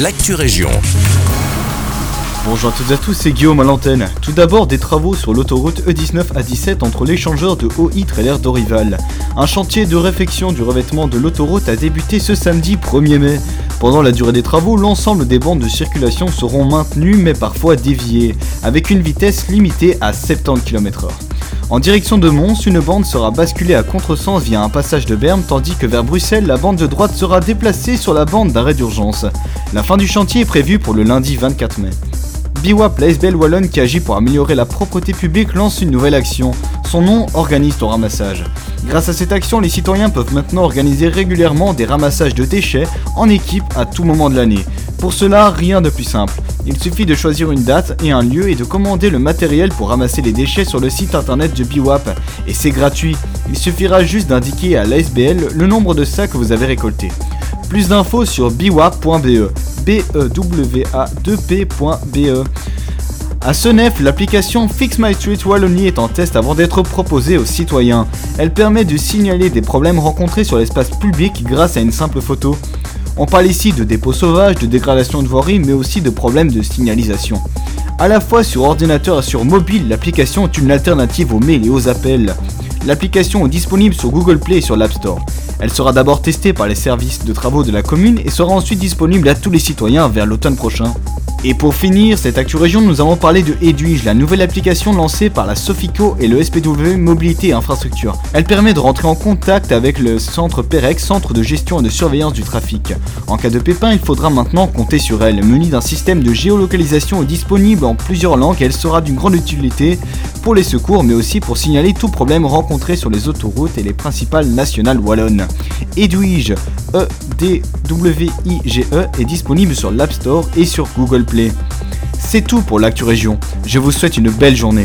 l'actu région. Bonjour à toutes et à tous, c'est Guillaume à l'antenne. Tout d'abord, des travaux sur l'autoroute E19 à 17 entre l'échangeur de OI Trailer d'Orival. Un chantier de réfection du revêtement de l'autoroute a débuté ce samedi 1er mai. Pendant la durée des travaux, l'ensemble des bandes de circulation seront maintenues mais parfois déviées, avec une vitesse limitée à 70 km/h. En direction de Mons, une bande sera basculée à contresens via un passage de berme, tandis que vers Bruxelles, la bande de droite sera déplacée sur la bande d'arrêt d'urgence. La fin du chantier est prévue pour le lundi 24 mai. BIWAP, la SBL Wallonne qui agit pour améliorer la propreté publique, lance une nouvelle action. Son nom organise ton ramassage. Grâce à cette action, les citoyens peuvent maintenant organiser régulièrement des ramassages de déchets en équipe à tout moment de l'année. Pour cela, rien de plus simple. Il suffit de choisir une date et un lieu et de commander le matériel pour ramasser les déchets sur le site internet de BIWAP. Et c'est gratuit. Il suffira juste d'indiquer à l'ASBL le nombre de sacs que vous avez récoltés. Plus d'infos sur biwap.be. B-E-W-A-2-P.be. À Senef, l'application Fix My Street Wallonie est en test avant d'être proposée aux citoyens. Elle permet de signaler des problèmes rencontrés sur l'espace public grâce à une simple photo. On parle ici de dépôts sauvages, de dégradation de voirie, mais aussi de problèmes de signalisation. À la fois sur ordinateur et sur mobile, l'application est une alternative aux mails et aux appels. L'application est disponible sur Google Play et sur l'App Store. Elle sera d'abord testée par les services de travaux de la commune et sera ensuite disponible à tous les citoyens vers l'automne prochain. Et pour finir cette Actu Région, nous allons parler de Edwige, la nouvelle application lancée par la Sofico et le SPW Mobilité Infrastructure. Elle permet de rentrer en contact avec le centre PEREX, centre de gestion et de surveillance du trafic. En cas de pépin, il faudra maintenant compter sur elle. Munie d'un système de géolocalisation disponible en plusieurs langues elle sera d'une grande utilité pour les secours, mais aussi pour signaler tout problème rencontré sur les autoroutes et les principales nationales wallonnes. Edwige, E-D-W-I-G-E, est disponible sur l'App Store et sur Google Play. C'est tout pour l'actu région. Je vous souhaite une belle journée.